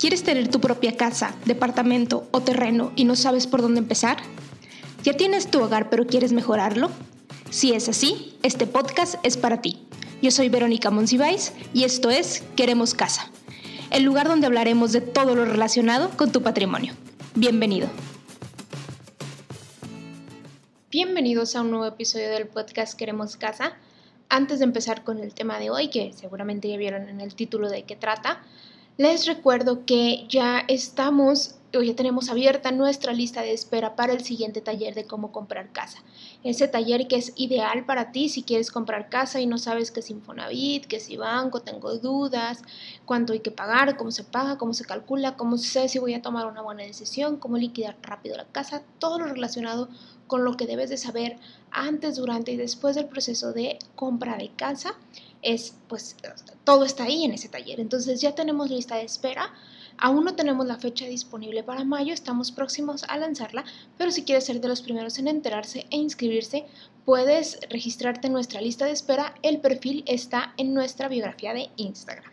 ¿Quieres tener tu propia casa, departamento o terreno y no sabes por dónde empezar? ¿Ya tienes tu hogar pero quieres mejorarlo? Si es así, este podcast es para ti. Yo soy Verónica Monsiváis y esto es Queremos Casa, el lugar donde hablaremos de todo lo relacionado con tu patrimonio. Bienvenido. Bienvenidos a un nuevo episodio del podcast Queremos Casa. Antes de empezar con el tema de hoy, que seguramente ya vieron en el título de qué trata, les recuerdo que ya estamos o ya tenemos abierta nuestra lista de espera para el siguiente taller de cómo comprar casa. Ese taller que es ideal para ti si quieres comprar casa y no sabes qué es Infonavit, qué es banco, tengo dudas, cuánto hay que pagar, cómo se paga, cómo se calcula, cómo sé si voy a tomar una buena decisión, cómo liquidar rápido la casa, todo lo relacionado con lo que debes de saber antes, durante y después del proceso de compra de casa es pues todo está ahí en ese taller. Entonces ya tenemos lista de espera. Aún no tenemos la fecha disponible para mayo, estamos próximos a lanzarla, pero si quieres ser de los primeros en enterarse e inscribirse, puedes registrarte en nuestra lista de espera. El perfil está en nuestra biografía de Instagram.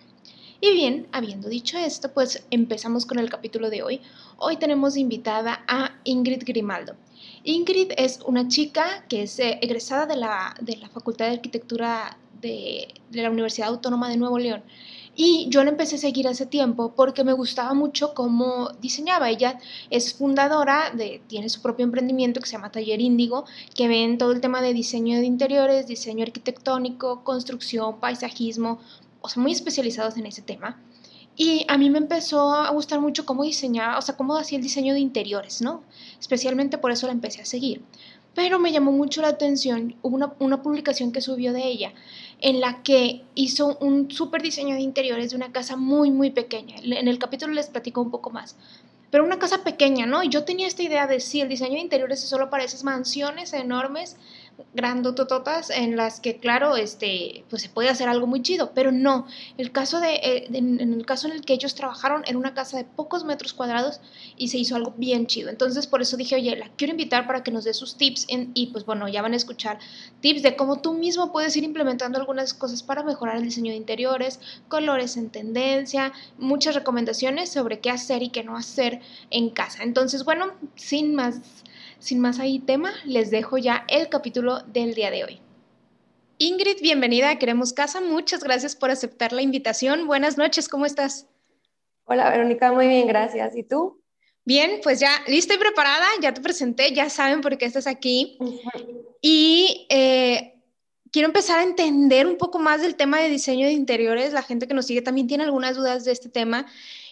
Y bien, habiendo dicho esto, pues empezamos con el capítulo de hoy. Hoy tenemos invitada a Ingrid Grimaldo. Ingrid es una chica que es eh, egresada de la, de la Facultad de Arquitectura de, la Universidad Autónoma de Nuevo León. Y yo la empecé a seguir hace tiempo porque me gustaba mucho cómo diseñaba. Ella es fundadora, de, tiene su propio emprendimiento que se llama Taller Índigo, que ven todo el tema de diseño de interiores, diseño arquitectónico, construcción, paisajismo, o sea, muy especializados en ese tema. Y a mí me empezó a gustar mucho cómo diseñaba, o sea, cómo hacía el diseño de interiores, ¿no? Especialmente por eso la empecé a seguir. Pero me llamó mucho la atención una, una publicación que subió de ella en la que hizo un súper diseño de interiores de una casa muy, muy pequeña. En el capítulo les platico un poco más. Pero una casa pequeña, ¿no? Y yo tenía esta idea de si el diseño de interiores es solo para esas mansiones enormes grandotototas en las que, claro, este, pues se puede hacer algo muy chido, pero no. El caso de, eh, en el caso en el que ellos trabajaron en una casa de pocos metros cuadrados y se hizo algo bien chido. Entonces, por eso dije, oye, la quiero invitar para que nos dé sus tips y pues bueno, ya van a escuchar tips de cómo tú mismo puedes ir implementando algunas cosas para mejorar el diseño de interiores, colores en tendencia, muchas recomendaciones sobre qué hacer y qué no hacer en casa. Entonces, bueno, sin más sin más ahí tema, les dejo ya el capítulo del día de hoy. Ingrid, bienvenida a Queremos Casa. Muchas gracias por aceptar la invitación. Buenas noches, ¿cómo estás? Hola, Verónica, muy bien, gracias. ¿Y tú? Bien, pues ya lista y preparada, ya te presenté, ya saben por qué estás aquí. Y eh, quiero empezar a entender un poco más del tema de diseño de interiores. La gente que nos sigue también tiene algunas dudas de este tema.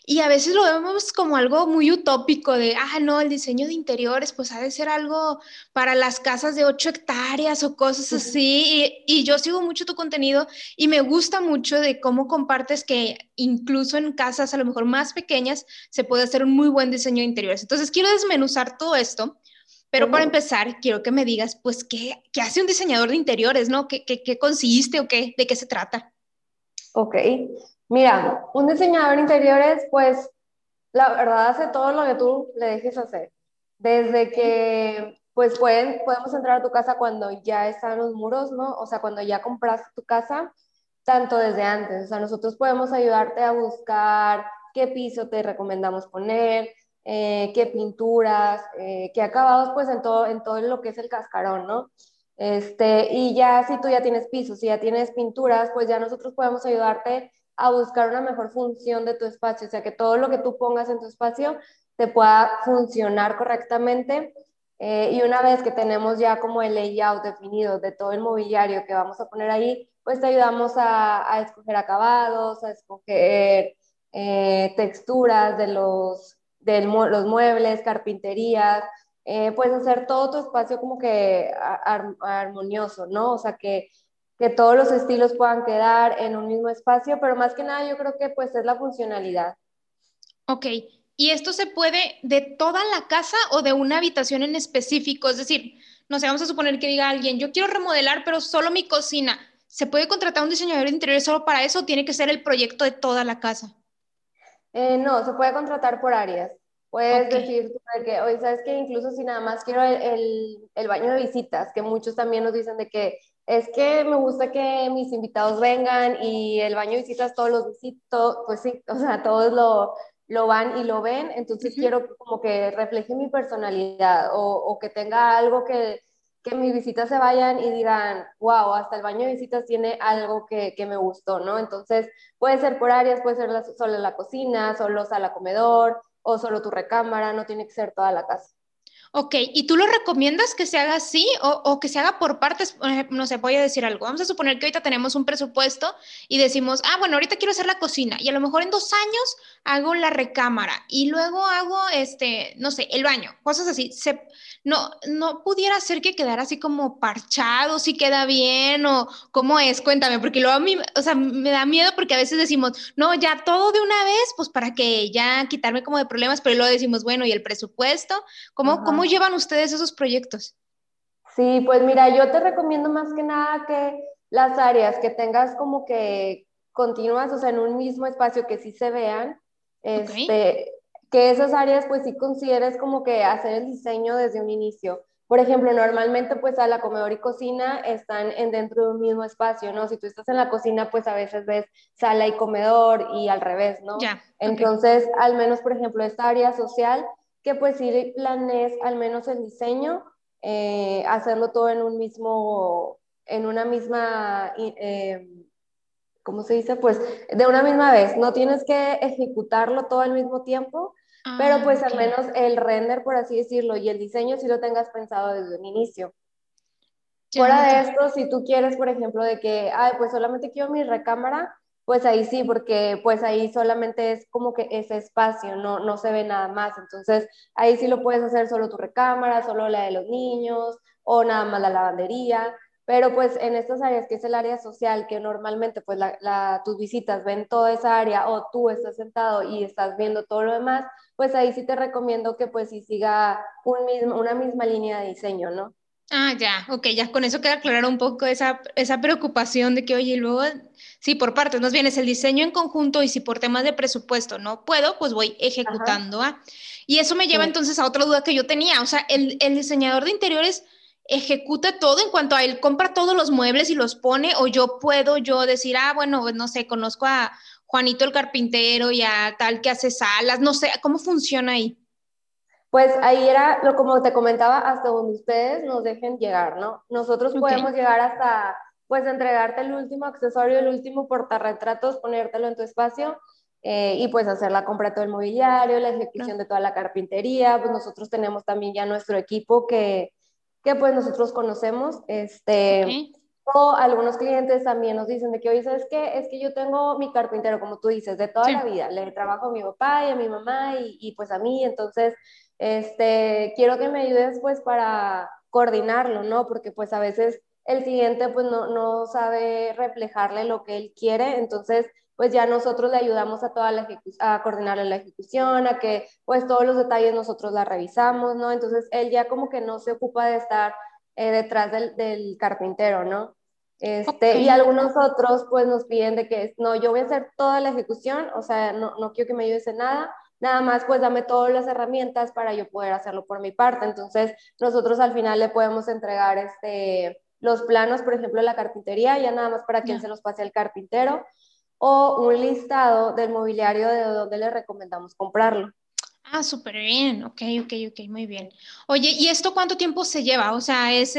Y a veces lo vemos como algo muy utópico de, ah, no, el diseño de interiores, pues ha de ser algo para las casas de 8 hectáreas o cosas así. Y, yo sigo mucho tu contenido y me gusta mucho de cómo compartes que incluso en casas a lo mejor más pequeñas se puede hacer un muy buen diseño de interiores. Entonces quiero desmenuzar todo esto. Pero para empezar, quiero que me digas, pues, ¿qué, qué hace un diseñador de interiores, no? ¿Qué, qué, qué consiste o qué, de qué se trata? Ok, Mira, un diseñador de interiores, pues, la verdad hace todo lo que tú le dejes hacer. Desde que, pues, pueden, podemos entrar a tu casa cuando ya están los muros, ¿no? O sea, cuando ya compraste tu casa, tanto desde antes. O sea, nosotros podemos ayudarte a buscar qué piso te recomendamos poner, eh, qué pinturas, eh, qué acabados, pues, en todo, en todo lo que es el cascarón, ¿no? Este, y ya si tú ya tienes pisos, si ya tienes pinturas, pues ya nosotros podemos ayudarte a buscar una mejor función de tu espacio, o sea, que todo lo que tú pongas en tu espacio te pueda funcionar correctamente. Eh, y una vez que tenemos ya como el layout definido de todo el mobiliario que vamos a poner ahí, pues te ayudamos a, escoger acabados, a escoger eh, texturas de los, de los muebles, carpinterías, eh, pues hacer todo tu espacio como que armonioso, ¿no? O sea, que que todos los estilos puedan quedar en un mismo espacio, pero más que nada yo creo que pues es la funcionalidad. Ok, ¿y esto se puede de toda la casa o de una habitación en específico? Es decir, no sé, vamos a suponer que diga alguien, yo quiero remodelar, pero solo mi cocina. ¿Se puede contratar un diseñador de interiores solo para eso o tiene que ser el proyecto de toda la casa? Eh, no, se puede contratar por áreas. Puedes decir que, oye, sabes que incluso si nada más quiero el, el, baño de visitas, que muchos también nos dicen de que es que me gusta que mis invitados vengan y el baño de visitas todos los visito, pues sí, o sea, todos lo, lo van y lo ven, entonces quiero como que refleje mi personalidad o, o que tenga algo que, que mis visitas se vayan y digan, wow, hasta el baño de visitas tiene algo que, que me gustó, ¿no? Entonces puede ser por áreas, puede ser solo la cocina, solo sala comedor o solo tu recámara, no tiene que ser toda la casa. Ok, ¿y tú lo recomiendas que se haga así o, que se haga por partes? No sé, voy a decir algo. Vamos a suponer que ahorita tenemos un presupuesto y decimos, ah, bueno, ahorita quiero hacer la cocina y a lo mejor en dos años hago la recámara y luego hago, este, no sé, el baño, cosas así. Se, no, no pudiera ser que quedara así como parchado, si queda bien o cómo es, cuéntame, porque luego a mí, o sea, me da miedo porque a veces decimos, no, ya todo de una vez, pues para que ya quitarme como de problemas, pero luego decimos, bueno, ¿y el presupuesto? ¿Cómo, ¿cómo llevan ustedes esos proyectos? Sí, pues mira, yo te recomiendo más que nada que las áreas que tengas como que continuas, o sea, en un mismo espacio que sí se vean, este, que esas áreas pues sí consideres como que hacer el diseño desde un inicio. Por ejemplo, normalmente pues a la comedor y cocina están en dentro de un mismo espacio, ¿no? Si tú estás en la cocina, pues a veces ves sala y comedor y al revés, ¿no? Ya. Entonces, al menos, por ejemplo, esta área social, que pues sí planees al menos el diseño, eh, hacerlo todo en un mismo, en una misma... Eh, ¿cómo se dice? Pues de una misma vez, no tienes que ejecutarlo todo al mismo tiempo, pero pues ah, al menos el render, por así decirlo, y el diseño si lo tengas pensado desde un inicio. Fuera de esto, si tú quieres, por ejemplo, de que, ay, pues solamente quiero mi recámara, pues ahí sí, porque pues ahí solamente es como que ese espacio, no, no se ve nada más. Entonces, ahí sí lo puedes hacer solo tu recámara, solo la de los niños, o nada más la lavandería. Pero pues en estas áreas, que es el área social, que normalmente pues la, tus visitas ven toda esa área o tú estás sentado y estás viendo todo lo demás, pues ahí sí te recomiendo que pues sí siga un mismo, una misma línea de diseño, ¿no? Ah, ya, ok, ya con eso queda claro un poco esa, esa preocupación de que, oye, luego, sí, por partes, más bien es el diseño en conjunto y si por temas de presupuesto no puedo, pues voy ejecutando. ¿ah? Y eso me lleva entonces a otra duda que yo tenía, o sea, el, el diseñador de interiores ejecuta todo en cuanto a él compra todos los muebles y los pone o yo puedo yo decir, ah, bueno, pues, no sé, conozco a Juanito el carpintero y a tal que hace salas, no sé, ¿cómo funciona ahí? Pues ahí era, lo como te comentaba, hasta donde ustedes nos dejen llegar, ¿no? Nosotros podemos llegar hasta, pues, entregarte el último accesorio, el último portarretratos, ponértelo en tu espacio eh, y pues hacer la compra de todo el mobiliario, la ejecución de toda la carpintería. Pues nosotros tenemos también ya nuestro equipo que, que pues nosotros conocemos, este, o algunos clientes también nos dicen de que, oye, ¿sabes qué? Es que yo tengo mi carpintero, como tú dices, de toda la vida, le trabajo a mi papá y a mi mamá y, y, pues a mí, entonces, este, quiero que me ayudes pues para coordinarlo, ¿no? Porque pues a veces el cliente pues no, no sabe reflejarle lo que él quiere, entonces pues ya nosotros le ayudamos a toda la a coordinarle la ejecución, a que pues todos los detalles nosotros la revisamos, ¿no? Entonces él ya como que no se ocupa de estar eh, detrás del, del, carpintero, ¿no? Este, Y algunos otros pues nos piden de que no, yo voy a hacer toda la ejecución, o sea, no, no quiero que me ayudes en nada, nada más pues dame todas las herramientas para yo poder hacerlo por mi parte. Entonces nosotros al final le podemos entregar este, los planos, por ejemplo, de la carpintería, ya nada más para que él se los pase al carpintero o un listado del mobiliario de donde le recomendamos comprarlo. Ah, súper bien, ok, ok, ok, muy bien. Oye, ¿y esto cuánto tiempo se lleva? O sea, ¿es,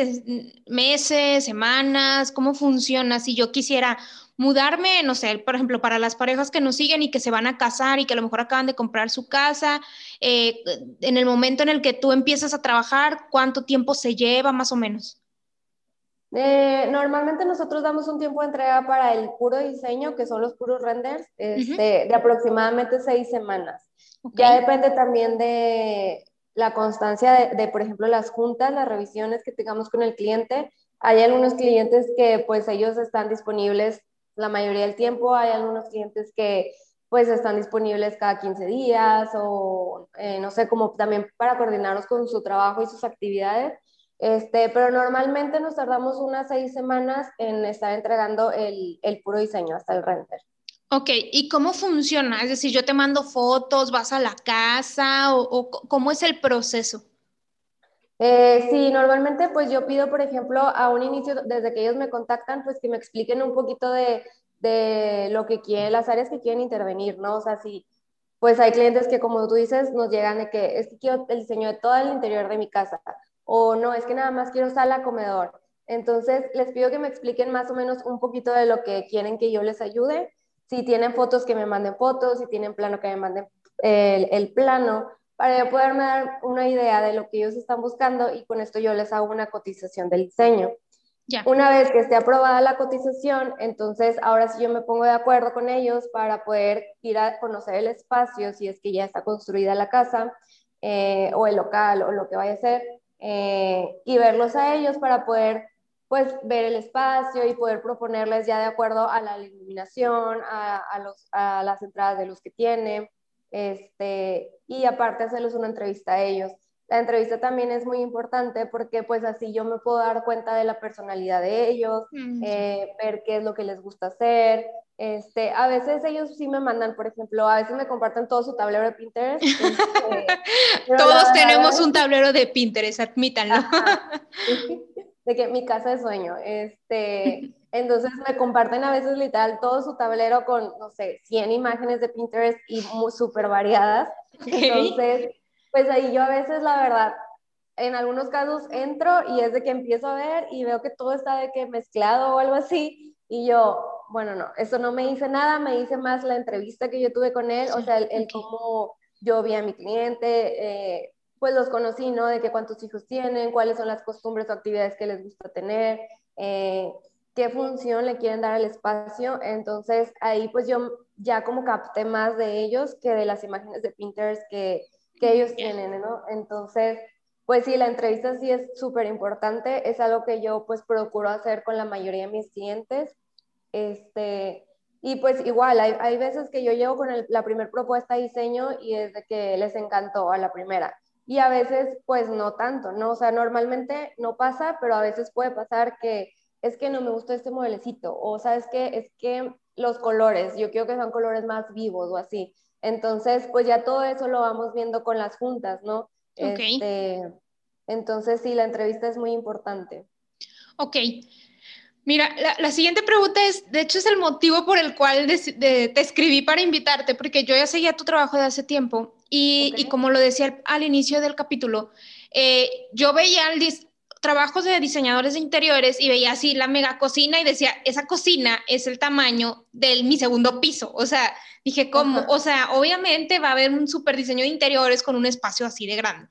meses, semanas? ¿Cómo funciona? Si yo quisiera mudarme, no sé, por ejemplo, para las parejas que nos siguen y que se van a casar y que a lo mejor acaban de comprar su casa, eh, en el momento en el que tú empiezas a trabajar, ¿cuánto tiempo se lleva más o menos? Eh, normalmente nosotros damos un tiempo de entrega para el puro diseño, que son los puros renders, este, de aproximadamente seis semanas. Ya depende también de la constancia de, de, por ejemplo, las juntas, las revisiones que tengamos con el cliente. Hay algunos clientes que pues ellos están disponibles la mayoría del tiempo, hay algunos clientes que pues están disponibles cada 15 días o eh, no sé, como también para coordinarnos con su trabajo y sus actividades. Este, pero normalmente nos tardamos unas seis semanas en estar entregando el, el puro diseño hasta el render. Ok, ¿y cómo funciona? Es decir, yo te mando fotos, vas a la casa o, cómo es el proceso? Eh, sí, normalmente pues yo pido, por ejemplo, a un inicio, desde que ellos me contactan, pues que me expliquen un poquito de, de lo que quieren, las áreas que quieren intervenir, ¿no? O sea, si pues hay clientes que, como tú dices, nos llegan de que es que quiero el diseño de todo el interior de mi casa, o no, es que nada más quiero sala, comedor. Entonces, les pido que me expliquen más o menos un poquito de lo que quieren que yo les ayude. Si tienen fotos, que me manden fotos, si tienen plano, que me manden el, el plano, para yo poderme dar una idea de lo que ellos están buscando y con esto yo les hago una cotización del diseño. Una vez que esté aprobada la cotización, entonces ahora sí yo me pongo de acuerdo con ellos para poder ir a conocer el espacio, si es que ya está construida la casa eh, o el local o lo que vaya a ser, eh, y verlos a ellos para poder pues ver el espacio y poder proponerles ya de acuerdo a la iluminación, a, los, a las entradas de luz que tiene, este, y aparte hacerles una entrevista a ellos. La entrevista también es muy importante porque pues así yo me puedo dar cuenta de la personalidad de ellos, mm, eh, ver qué es lo que les gusta hacer. Este, a veces ellos sí me mandan, por ejemplo, a veces me comparten todo su tablero de Pinterest. Este, Todos tenemos un tablero de Pinterest, admítanlo. de que mi casa de sueño. Este, entonces me comparten a veces literal todo su tablero con, no sé, 100 imágenes de Pinterest y súper variadas. Entonces pues ahí yo a veces, la verdad, en algunos casos entro y es de que empiezo a ver y veo que todo está de que mezclado o algo así y yo, bueno, no, eso no me hice nada, me hice más la entrevista que yo tuve con él, o sea, el, cómo yo vi a mi cliente, eh, pues los conocí, ¿no? De que cuántos hijos tienen, cuáles son las costumbres o actividades que les gusta tener, eh, qué función le quieren dar al espacio. Entonces ahí pues yo ya como capté más de ellos que de las imágenes de Pinterest que, que ellos tienen, ¿no? Entonces, pues sí, la entrevista sí es súper importante, es algo que yo pues procuro hacer con la mayoría de mis clientes. Este, y pues igual, hay, hay veces que yo llego con la primera propuesta de diseño y es de que les encantó a la primera. Y a veces pues no tanto, ¿no? O sea, normalmente no pasa, pero a veces puede pasar que es que no me gusta este modelecito o sabes que es que los colores, yo quiero que sean colores más vivos o así. Entonces, pues ya todo eso lo vamos viendo con las juntas, ¿no? Ok. Este, entonces, sí, la entrevista es muy importante. Ok. Mira, la, siguiente pregunta es, de hecho es el motivo por el cual te escribí para invitarte, porque yo ya seguía tu trabajo de hace tiempo y, y como lo decía al, inicio del capítulo, eh, yo veía el trabajos de diseñadores de interiores y veía así la mega cocina y decía, esa cocina es el tamaño de mi segundo piso, o sea, Dije, ¿cómo? O sea, obviamente va a haber un super diseño de interiores con un espacio así de grande.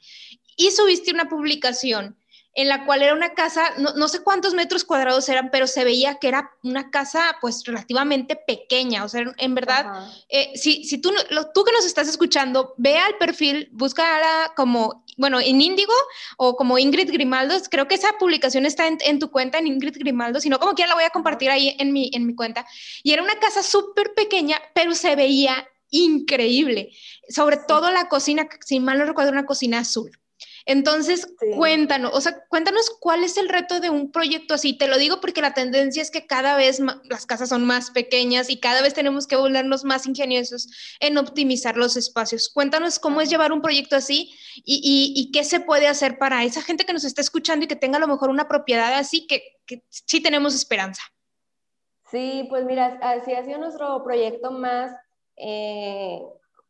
Y subiste una publicación en la cual era una casa, no, sé cuántos metros cuadrados eran, pero se veía que era una casa pues relativamente pequeña, o sea, en verdad, eh, si, si tú, tú que nos estás escuchando, ve al perfil, busca como, bueno, en Índigo o como Ingrid Grimaldo, creo que esa publicación está en, tu cuenta, en Ingrid Grimaldo, si no, como quiera la voy a compartir ahí en mi, en mi cuenta, y era una casa súper pequeña, pero se veía increíble, sobre todo la cocina, si mal no recuerdo, una cocina azul. Entonces, cuéntanos, o sea, cuéntanos cuál es el reto de un proyecto así. Te lo digo porque la tendencia es que cada vez las casas son más pequeñas y cada vez tenemos que volvernos más ingeniosos en optimizar los espacios. Cuéntanos cómo es llevar un proyecto así y, qué se puede hacer para esa gente que nos está escuchando y que tenga a lo mejor una propiedad así, que, sí tenemos esperanza. Sí, pues mira, así ha sido nuestro proyecto más, eh,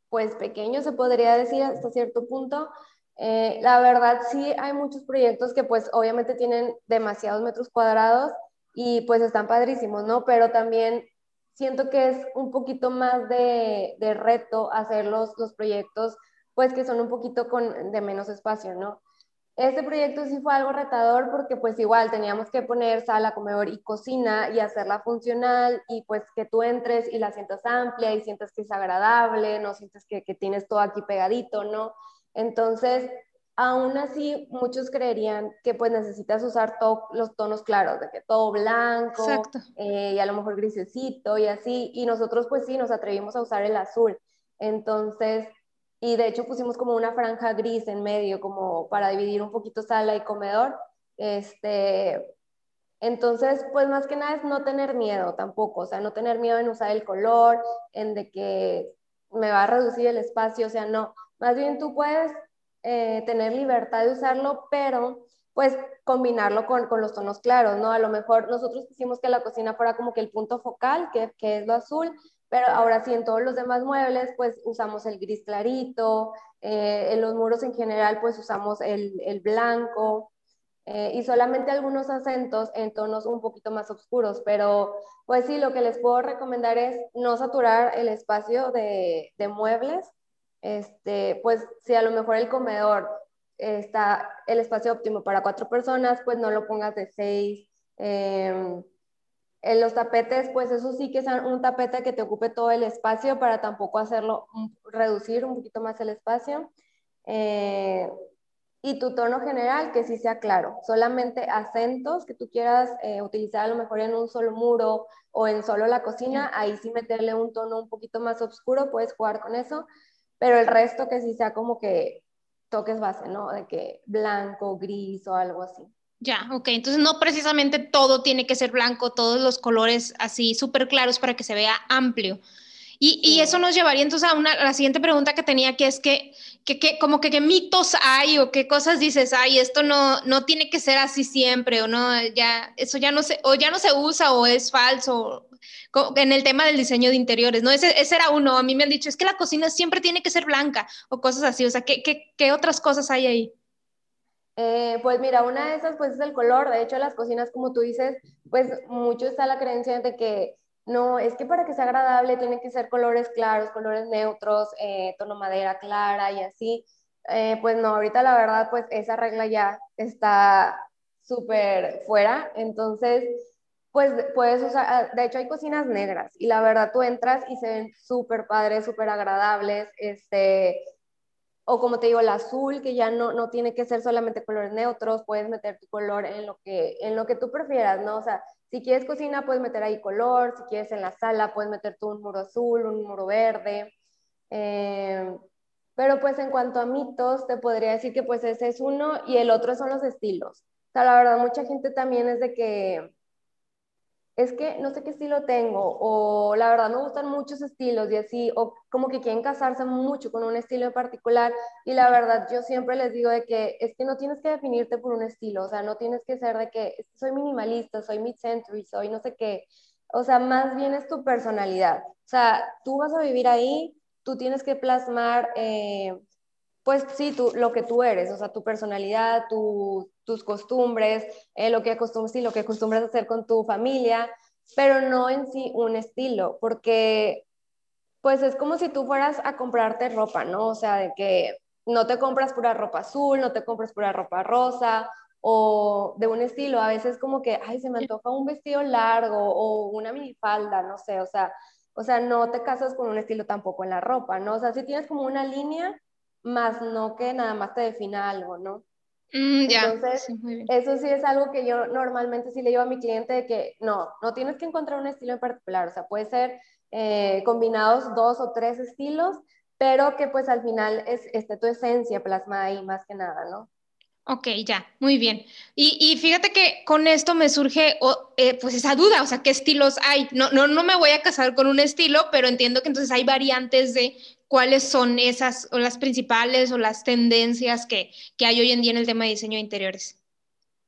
pues pequeño, se podría decir hasta cierto punto eh, la verdad sí hay muchos proyectos que pues obviamente tienen demasiados metros cuadrados y pues están padrísimos, ¿no? Pero también siento que es un poquito más de, de reto hacer los, los, proyectos pues que son un poquito con, de menos espacio, ¿no? Este proyecto sí fue algo retador porque pues igual teníamos que poner sala, comedor y cocina y hacerla funcional y pues que tú entres y la sientas amplia y sientas que es agradable, no sientes que, que tienes todo aquí pegadito, ¿no? Entonces, aún así, muchos creerían que pues necesitas usar los tonos claros, de que todo blanco eh, y a lo mejor grisecito y así, y nosotros pues sí, nos atrevimos a usar el azul. Entonces, y de hecho pusimos como una franja gris en medio, como para dividir un poquito sala y comedor. Este, entonces, pues más que nada es no tener miedo tampoco, o sea, no tener miedo en usar el color, en de que me va a reducir el espacio, o sea, no, más bien tú puedes eh, tener libertad de usarlo, pero pues combinarlo con, con, los tonos claros, ¿no? A lo mejor nosotros quisimos que la cocina fuera como que el punto focal, que, que es lo azul, pero ahora sí, en todos los demás muebles, pues usamos el gris clarito, eh, en los muros en general, pues usamos el, el blanco. Eh, y solamente algunos acentos en tonos un poquito más oscuros, pero pues sí, lo que les puedo recomendar es no saturar el espacio de, de muebles, este, pues si a lo mejor el comedor está el espacio óptimo para cuatro personas, pues no lo pongas de seis. Em, en los tapetes, pues eso sí que es un tapete que te ocupe todo el espacio para tampoco hacerlo, reducir un poquito más el espacio. Eh, y tu tono general que sí sea claro, solamente acentos que tú quieras eh, utilizar a lo mejor en un solo muro o en solo la cocina, ahí sí meterle un tono un poquito más oscuro, puedes jugar con eso, pero el resto que sí sea como que toques base, ¿no? De que blanco, gris o algo así. Ya, ok, entonces no precisamente todo tiene que ser blanco, todos los colores así súper claros para que se vea amplio. Y, eso nos llevaría entonces a, una, a la siguiente pregunta que tenía, que es que que, como que qué mitos hay o qué cosas dices, ay, esto no, no tiene que ser así siempre o no, ya, eso ya no se, o ya no se usa o es falso en el tema del diseño de interiores, ¿no? Ese, ese era uno, a mí me han dicho, es que la cocina siempre tiene que ser blanca o cosas así, o sea, ¿qué, qué, qué otras cosas hay ahí? Eh, pues mira, una de esas pues es el color, de hecho las cocinas como tú dices, pues mucho está la creencia de que no, es que para que sea agradable tiene que ser colores claros, colores neutros, eh, tono madera clara y así. Eh, pues no, ahorita la verdad, pues esa regla ya está súper fuera. Entonces, pues puedes usar, ah, de hecho hay cocinas negras y la verdad tú entras y se ven súper padres, súper agradables, este, o como te digo, el azul, que ya no, no tiene que ser solamente colores neutros, puedes meter tu color en lo que, en lo que tú prefieras, ¿no? O sea, si quieres cocina, puedes meter ahí color, si quieres en la sala, puedes meter tú un muro azul, un muro verde. Eh, pero pues en cuanto a mitos, te podría decir que pues ese es uno y el otro son los estilos. O sea, la verdad, mucha gente también es de que es que no sé qué estilo tengo, o la verdad me gustan muchos estilos y así, o como que quieren casarse mucho con un estilo en particular, y la verdad yo siempre les digo de que es que no tienes que definirte por un estilo, o sea, no tienes que ser de que soy minimalista, soy mid-century, soy no sé qué, o sea, más bien es tu personalidad, o sea, tú vas a vivir ahí, tú tienes que plasmar... Eh, pues sí, tú, lo que tú eres, o sea, tu personalidad, tus costumbres, eh, lo que acostumbras, sí, lo que acostumbras hacer con tu familia, pero no en sí un estilo, porque pues es como si tú fueras a comprarte ropa, ¿no? O sea, de que no te compras pura ropa azul, no te compras pura ropa rosa o de un estilo, a veces como que, ay, se me antoja un vestido largo o una minifalda, no sé, o sea, o sea, no te casas con un estilo tampoco en la ropa, ¿no? O sea, si tienes como una línea, más no que nada más te defina algo, ¿no? Mm, Entonces, eso sí es algo que yo normalmente sí le digo a mi cliente de que no, no tienes que encontrar un estilo en particular, o sea, puede ser eh, combinados dos o tres estilos, pero que pues al final es este, tu esencia plasmada ahí más que nada, ¿no? Ok, ya, muy bien. Y, fíjate que con esto me surge eh, pues esa duda, o sea, ¿qué estilos hay? No, no, no me voy a casar con un estilo, pero entiendo que entonces hay variantes de cuáles son esas o las principales o las tendencias que, que hay hoy en día en el tema de diseño de interiores.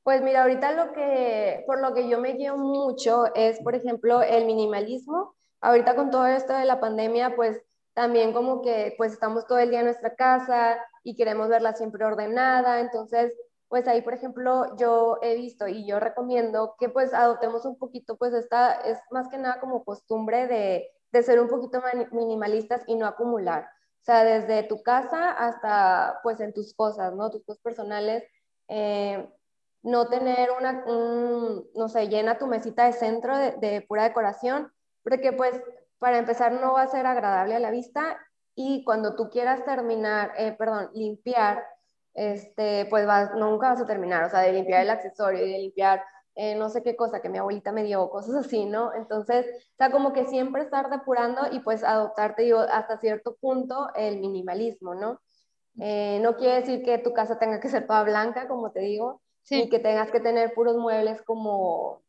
Pues mira, ahorita lo que, por lo que yo me guío mucho es, por ejemplo, el minimalismo. Ahorita con todo esto de la pandemia, pues también como que pues estamos todo el día en nuestra casa y queremos verla siempre ordenada, entonces pues ahí por ejemplo yo he visto y yo recomiendo que pues adoptemos un poquito pues esta es más que nada como costumbre de de ser un poquito minimalistas y no acumular. O sea, desde tu casa hasta pues en tus cosas, ¿no? Tus cosas personales. Eh, no tener una, no sé, llena tu mesita de centro de, pura decoración, porque pues para empezar no va a ser agradable a la vista y cuando tú quieras terminar, eh, perdón, limpiar, este, pues vas, nunca vas a terminar, o sea, de limpiar el accesorio y de limpiar eh, no sé qué cosa que mi abuelita me dio, cosas así, ¿no? Entonces, o sea, como que siempre estar depurando y pues adoptarte, digo, hasta cierto punto el minimalismo, ¿no? Eh, no quiere decir que tu casa tenga que ser toda blanca, como te digo, y que tengas que tener puros muebles como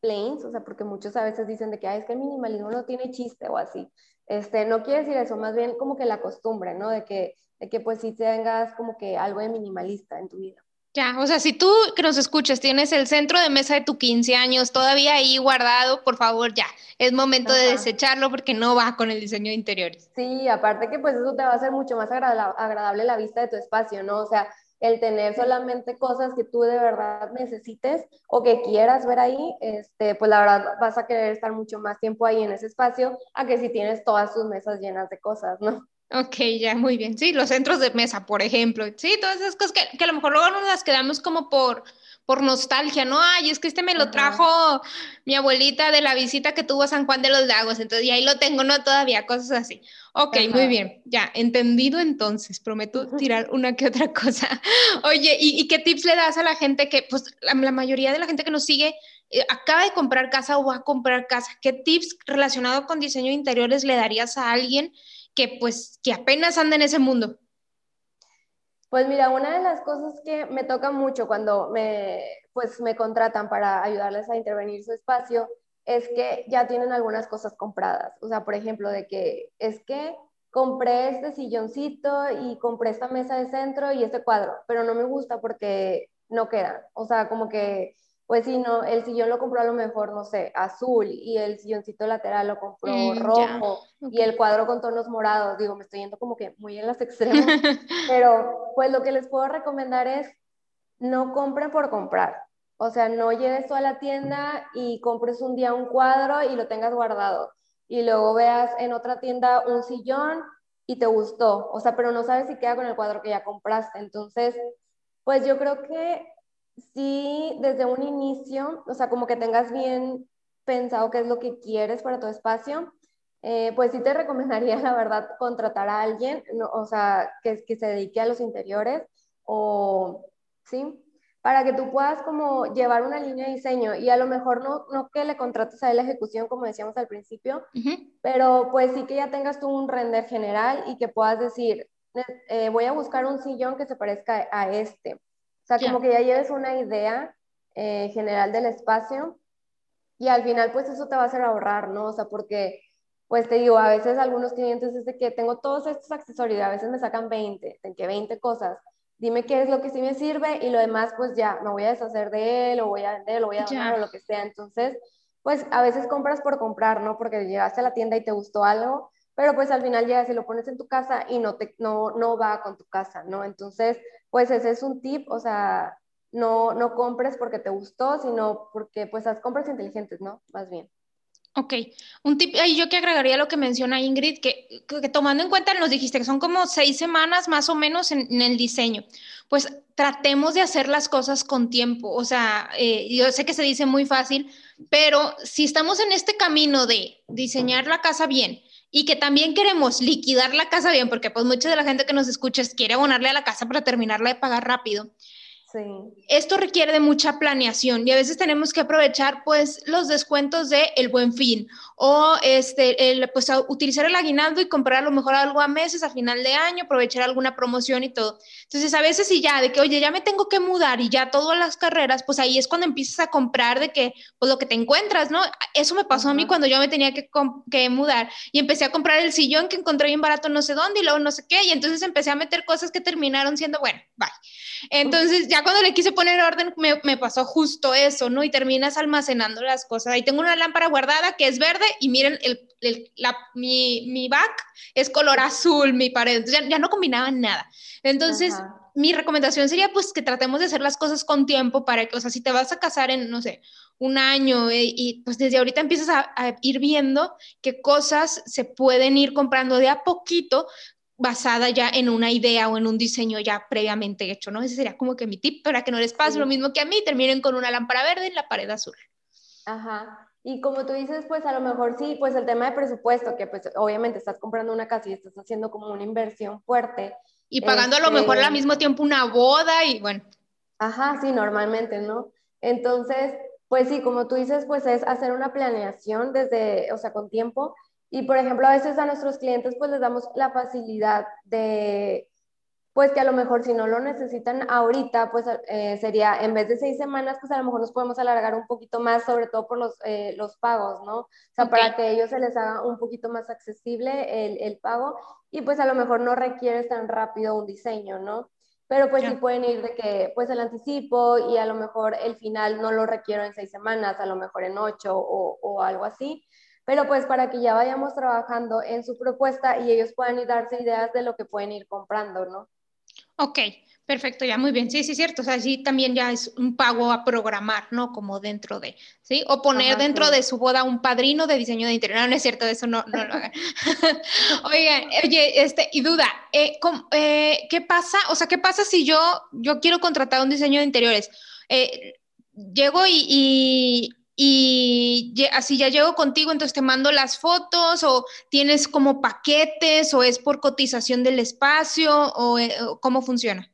plains, o sea, porque muchos a veces dicen de que, es que el minimalismo no tiene chiste o así. Este, no quiere decir eso, más bien como que la costumbre, ¿no? De que, de que pues sí tengas como que algo de minimalista en tu vida. Ya, o sea, si tú que nos escuchas tienes el centro de mesa de tu 15 años todavía ahí guardado, por favor, ya, es momento de desecharlo porque no va con el diseño de interiores. Sí, aparte que pues eso te va a hacer mucho más agradable la vista de tu espacio, ¿no? O sea, el tener solamente cosas que tú de verdad necesites o que quieras ver ahí, este, pues la verdad vas a querer estar mucho más tiempo ahí en ese espacio a que si tienes todas tus mesas llenas de cosas, ¿no? Ok, ya, muy bien. Sí, los centros de mesa, por ejemplo. Sí, todas esas cosas que, que a lo mejor luego nos las quedamos como por, por nostalgia, ¿no? Ay, es que este me lo trajo mi abuelita de la visita que tuvo a San Juan de los Lagos, entonces y ahí lo tengo, ¿no? Todavía, cosas así. Ok, muy bien, ya, entendido entonces, prometo tirar una que otra cosa. Oye, ¿y, qué tips le das a la gente que, pues la, mayoría de la gente que nos sigue eh, acaba de comprar casa o va a comprar casa? ¿Qué tips relacionados con diseño de interiores le darías a alguien? que pues que apenas anda en ese mundo? Pues mira, una de las cosas que me toca mucho cuando me, pues me contratan para ayudarles a intervenir su espacio es que ya tienen algunas cosas compradas. O sea, por ejemplo, de que es que compré este silloncito y compré esta mesa de centro y este cuadro, pero no me gusta porque no quedan. O sea, como que pues sí, no, el sillón lo compró a lo mejor, no sé, azul y el silloncito lateral lo compró mm, rojo y el cuadro con tonos morados. Digo, me estoy yendo como que muy en las extremos, pero pues lo que les puedo recomendar es no compren por comprar. O sea, no lleves tú a la tienda y compres un día un cuadro y lo tengas guardado. Y luego veas en otra tienda un sillón y te gustó. O sea, pero no sabes si queda con el cuadro que ya compraste. Entonces, pues yo creo que sí, desde un inicio, o sea, como que tengas bien pensado qué es lo que quieres para tu espacio, eh, pues sí te recomendaría, la verdad, contratar a alguien, o sea, que, que se dedique a los interiores o, ¿sí? Para que tú puedas como llevar una línea de diseño y a lo mejor no, no que le contrates a él la ejecución, como decíamos al principio, pero pues sí que ya tengas tú un render general y que puedas decir, eh, voy a buscar un sillón que se parezca a este o sea, como que ya lleves una idea eh, general del espacio y al final pues eso te va a hacer ahorrar, ¿no? O sea, porque pues te digo, a veces algunos clientes es de que tengo todos estos accesorios y a veces me sacan 20, de que 20 cosas. Dime qué es lo que sí me sirve y lo demás pues ya, me voy a deshacer de él o voy a vender o voy a donar o lo que sea. Entonces, pues a veces compras por comprar, ¿no? Porque llegaste a la tienda y te gustó algo, pero pues al final llegas y lo pones en tu casa y no, te, no, no va con tu casa, ¿no? Entonces, pues ese es un tip, o sea, no, no compres porque te gustó, sino porque pues haz compras inteligentes, ¿no? Más bien. Ok, un tip, ahí yo que agregaría lo que menciona Ingrid, que, que, tomando en cuenta, nos dijiste que son como seis semanas más o menos en, el diseño, pues tratemos de hacer las cosas con tiempo, o sea, eh, yo sé que se dice muy fácil, pero si estamos en este camino de diseñar la casa bien, y que también queremos liquidar la casa bien, porque pues mucha de la gente que nos escucha quiere abonarle a la casa para terminarla de pagar rápido. Esto requiere de mucha planeación y a veces tenemos que aprovechar pues los descuentos de el buen fin o este, el, pues utilizar el aguinaldo y comprar a lo mejor algo a meses a final de año, aprovechar alguna promoción y todo. Entonces a veces si ya de que oye ya me tengo que mudar y ya todas las carreras, pues ahí es cuando empiezas a comprar de que pues lo que te encuentras, ¿no? Eso me pasó a mí cuando yo me tenía que, que mudar y empecé a comprar el sillón que encontré bien barato no sé dónde y luego no sé qué y entonces empecé a meter cosas que terminaron siendo, bueno, bye. Entonces ya cuando le quise poner orden, me, pasó justo eso, ¿no? Y terminas almacenando las cosas. Ahí tengo una lámpara guardada que es verde y miren, el, la, mi, mi, back es color azul, mi pared. Entonces ya, no combinaban nada. Entonces, mi recomendación sería pues que tratemos de hacer las cosas con tiempo para que, o sea, si te vas a casar en, no sé, un año eh, y pues desde ahorita empiezas a, a, ir viendo qué cosas se pueden ir comprando de a poquito basada ya en una idea o en un diseño ya previamente hecho, ¿no? Ese sería como que mi tip para que no les pase lo mismo que a mí, terminen con una lámpara verde en la pared azul. Ajá. Y como tú dices, pues a lo mejor sí, pues el tema de presupuesto, que pues obviamente estás comprando una casa y estás haciendo como una inversión fuerte. Y pagando a lo mejor al este mismo tiempo una boda y bueno. Ajá, sí, normalmente, ¿no? Entonces, pues sí, como tú dices, pues es hacer una planeación desde, o sea, con tiempo y por ejemplo, a veces a nuestros clientes pues les damos la facilidad de, pues que a lo mejor si no lo necesitan ahorita, pues eh, sería en vez de seis semanas, pues a lo mejor nos podemos alargar un poquito más, sobre todo por los, eh, los pagos, ¿no? O sea, para que ellos se les haga un poquito más accesible el, el pago y pues a lo mejor no requieres tan rápido un diseño, ¿no? pero pues sí pueden ir de que pues el anticipo y a lo mejor el final no lo requiero en seis semanas, a lo mejor en ocho o, o algo así, pero pues para que ya vayamos trabajando en su propuesta y ellos puedan ir darse ideas de lo que pueden ir comprando, ¿no? Ok, Perfecto, ya muy bien. Sí, sí, cierto. O sea, sí también ya es un pago a programar, ¿no? Como dentro de, ¿sí? O poner dentro de su boda un padrino de diseño de interior. No, no es cierto, eso no, no lo hagan. Oigan, oye, este, y duda, eh, eh, ¿qué pasa? O sea, ¿qué pasa si yo, yo quiero contratar un diseño de interiores? Eh, llego y y así ya llego contigo, entonces te mando las fotos o tienes como paquetes o es por cotización del espacio o, cómo funciona.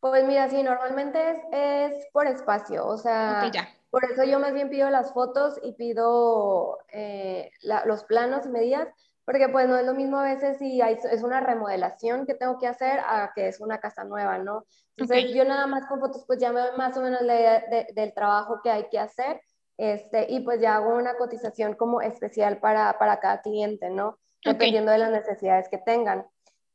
Pues mira, sí, normalmente es, por espacio, o sea, por eso yo más bien pido las fotos y pido eh, los planos y medidas, porque pues no es lo mismo a veces si es una remodelación que tengo que hacer a que es una casa nueva, ¿no? Entonces yo nada más con fotos pues ya me doy más o menos la idea del trabajo que hay que hacer, este, y pues ya hago una cotización como especial para, para cada cliente, ¿no? Dependiendo de las necesidades que tengan.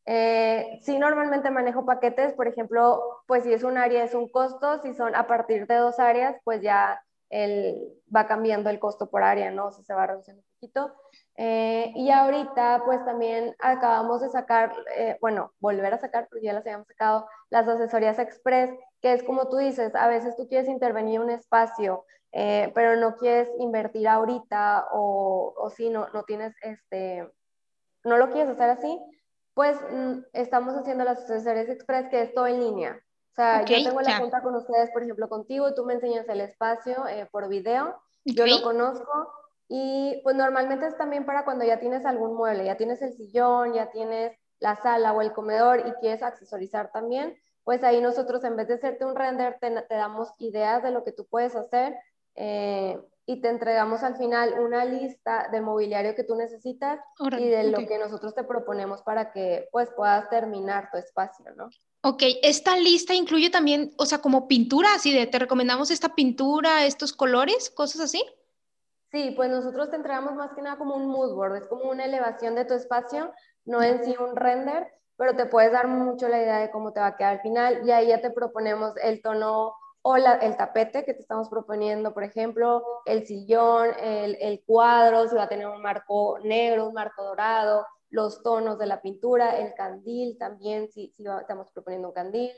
Eh, sí, normalmente manejo paquetes, por ejemplo, pues si es un área es un costo, si son a partir de dos áreas, pues ya el, va cambiando el costo por área, ¿no? O sea, se va reduciendo un poquito. Eh, y ahorita, pues también acabamos de sacar, eh, bueno, volver a sacar, porque ya las habíamos sacado, las asesorías express, que es como tú dices, a veces tú quieres intervenir un espacio, eh, pero no quieres invertir ahorita o, o si no, no tienes, este, no lo quieres hacer así, pues mm, estamos haciendo las asesorías express, que es todo en línea. O sea, yo tengo la junta con ustedes, por ejemplo, contigo, tú me enseñas el espacio eh, por video, yo lo conozco y pues normalmente es también para cuando ya tienes algún mueble, ya tienes el sillón, ya tienes la sala o el comedor y quieres accesorizar también, pues ahí nosotros en vez de hacerte un render te, te damos ideas de lo que tú puedes hacer eh, y te entregamos al final una lista del mobiliario que tú necesitas y de lo que nosotros te proponemos para que pues puedas terminar tu espacio, ¿no? Ok, esta lista incluye también, o sea, como pintura, así de, te recomendamos esta pintura, estos colores, cosas así. Sí, pues nosotros te entregamos más que nada como un mood board, es como una elevación de tu espacio, no en sí un render, pero te puedes dar mucho la idea de cómo te va a quedar al final y ahí ya te proponemos el tono o el tapete que te estamos proponiendo, por ejemplo, el sillón, el, cuadro, si va a tener un marco negro, un marco dorado, los tonos de la pintura, el candil también, si, si estamos proponiendo un candil,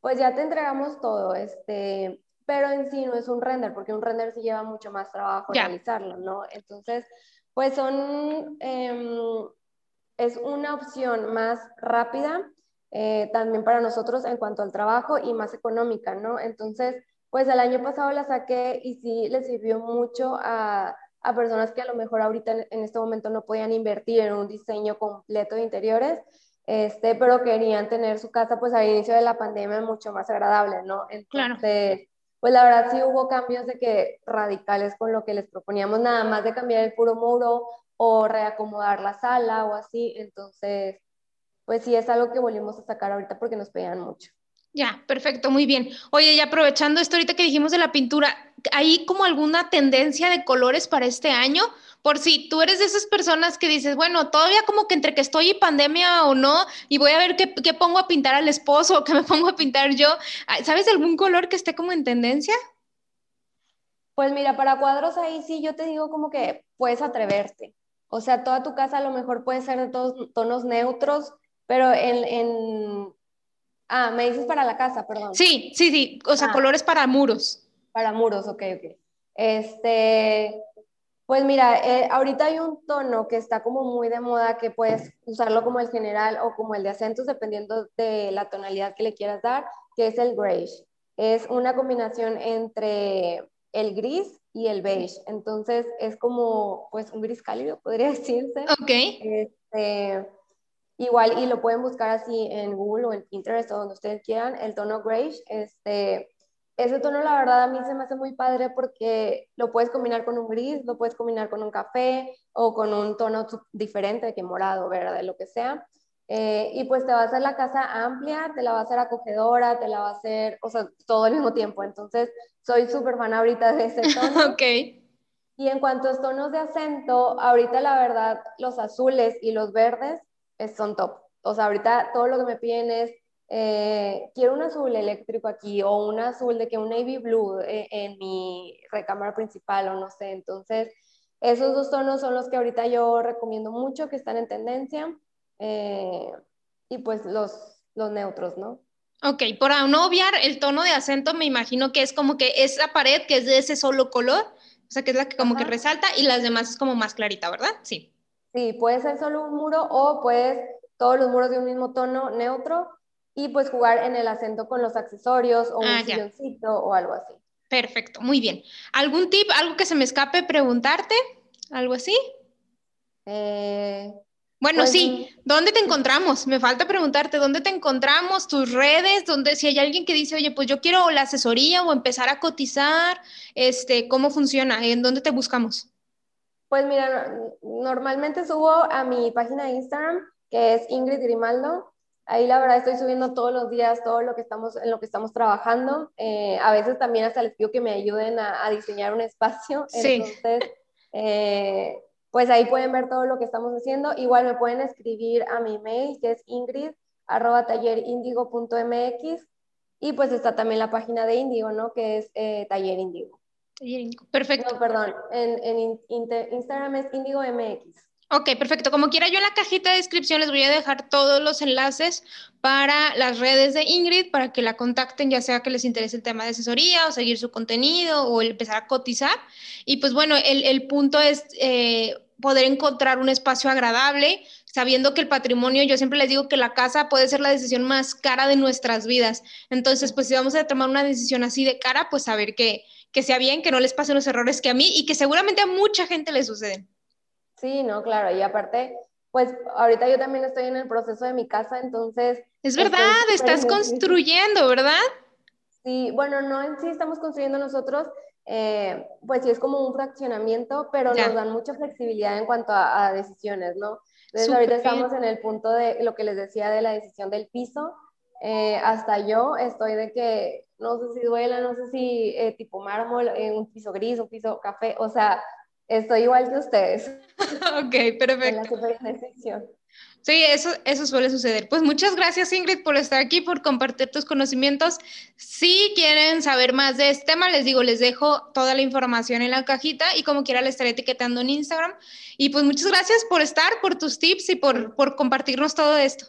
pues ya te entregamos todo, este, pero en sí no es un render, porque un render sí lleva mucho más trabajo realizarlo, ¿no? Entonces, pues son, em, es una opción más rápida eh, también para nosotros en cuanto al trabajo y más económica, ¿no? Entonces, pues el año pasado la saqué y sí le sirvió mucho a, a personas que a lo mejor ahorita en, este momento no podían invertir en un diseño completo de interiores, este, pero querían tener su casa pues al inicio de la pandemia mucho más agradable, ¿no? Entonces, pues la verdad sí hubo cambios de que radicales con lo que les proponíamos, nada más de cambiar el puro muro o reacomodar la sala o así, entonces pues sí es algo que volvimos a sacar ahorita porque nos pedían mucho. Ya, perfecto, muy bien. Oye, y aprovechando esto ahorita que dijimos de la pintura, ¿hay como alguna tendencia de colores para este año? Por si tú eres de esas personas que dices, bueno, todavía como que entre que estoy en pandemia o no, y voy a ver qué, qué pongo a pintar al esposo o qué me pongo a pintar yo. ¿Sabes algún color que esté como en tendencia? Pues mira, para cuadros ahí sí yo te digo como que puedes atreverte. O sea, toda tu casa a lo mejor puede ser de todos tonos neutros, pero en, en... Ah, me dices para la casa, perdón. Sí, sí, sí, o sea, ah. colores para muros. Para muros, ok, ok. Este, pues mira, eh, ahorita hay un tono que está como muy de moda que puedes usarlo como el general o como el de acentos dependiendo de la tonalidad que le quieras dar, que es el grayish. Es una combinación entre el gris y el beige. Entonces es como pues un gris cálido, podría decirse. Ok. Este, Igual, y lo pueden buscar así en Google o en Pinterest o donde ustedes quieran, el tono grayish. Este, ese tono, la verdad, a mí se me hace muy padre porque lo puedes combinar con un gris, lo puedes combinar con un café o con un tono diferente, que morado, verde, lo que sea. Eh, y pues te va a hacer la casa amplia, te la va a hacer acogedora, te la va a hacer, o sea, todo al mismo tiempo. Entonces, soy súper fan ahorita de ese tono. ok. Y en cuanto a tonos de acento, ahorita la verdad, los azules y los verdes son top. O sea, ahorita todo lo que me piden es eh, quiero un azul eléctrico aquí o un azul de que un navy blue eh, en mi recámara principal o no sé. Entonces, esos dos tonos son los que ahorita yo recomiendo mucho, que están en tendencia. Eh, y pues los, los neutros, ¿no? Ok, para no obviar el tono de acento, me imagino que es como que esa pared que es de ese solo color, o sea, que es la que como que resalta y las demás es como más clarita, ¿verdad? Sí. Sí, puede ser solo un muro o puedes todos los muros de un mismo tono neutro y pues jugar en el acento con los accesorios o un ah, silloncito o algo así. Perfecto, muy bien. ¿Algún tip, algo que se me escape preguntarte? ¿Algo así? Eh, bueno, pues, sí, ¿dónde te encontramos? Me falta preguntarte, ¿dónde te encontramos? ¿Tus redes? ¿Dónde, si hay alguien que dice, oye, pues yo quiero la asesoría o empezar a cotizar, este, ¿cómo funciona? ¿En dónde te buscamos? Pues mira, normalmente subo a mi página de Instagram, que es Ingrid Grimaldo. Ahí la verdad estoy subiendo todos los días todo lo que estamos, en lo que estamos trabajando. Eh, a veces también hasta les pido que me ayuden a, diseñar un espacio. Sí. Entonces, eh, pues ahí pueden ver todo lo que estamos haciendo. Igual me pueden escribir a mi mail, que es ingrid arroba tallerindigo.mx y pues está también la página de Indigo, ¿no? Que es eh, Taller Indigo. Perfecto. No, perdón, en, Instagram es Indigo MX. Ok, perfecto. Como quiera, yo en la cajita de descripción les voy a dejar todos los enlaces para las redes de Ingrid, para que la contacten, ya sea que les interese el tema de asesoría o seguir su contenido o empezar a cotizar. Y pues bueno, el, punto es eh, poder encontrar un espacio agradable, sabiendo que el patrimonio, yo siempre les digo que la casa puede ser la decisión más cara de nuestras vidas. Entonces, pues si vamos a tomar una decisión así de cara, pues saber que, que sea bien, que no les pasen los errores que a mí y que seguramente a mucha gente le suceden. Sí, no, claro, y aparte, pues ahorita yo también estoy en el proceso de mi casa, entonces... Es verdad, estás construyendo, ¿verdad? Sí, bueno, no en sí estamos construyendo nosotros, eh, pues sí es como un fraccionamiento, pero nos dan mucha flexibilidad en cuanto a, decisiones, ¿no? Entonces ahorita estamos en el punto de lo que les decía de la decisión del piso, eh, hasta yo estoy de que no sé si duela, no sé si eh, tipo mármol, un piso gris, un piso café, o sea, Estoy igual que ustedes. ok, perfecto. Sí, eso, eso suele suceder. Pues muchas gracias Ingrid por estar aquí, por compartir tus conocimientos. Si quieren saber más de este tema, les digo, les dejo toda la información en la cajita y como quiera le estaré etiquetando en Instagram. Y pues muchas gracias por estar, por tus tips y por, por compartirnos todo esto.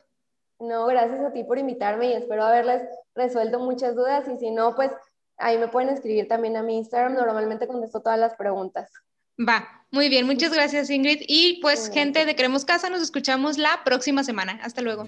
No, gracias a ti por invitarme y espero haberles resuelto muchas dudas y si no, pues ahí me pueden escribir también a mi Instagram. Normalmente contesto todas las preguntas. Va, muy bien, muchas gracias Ingrid. Y pues gente de Queremos Casa, nos escuchamos la próxima semana. Hasta luego.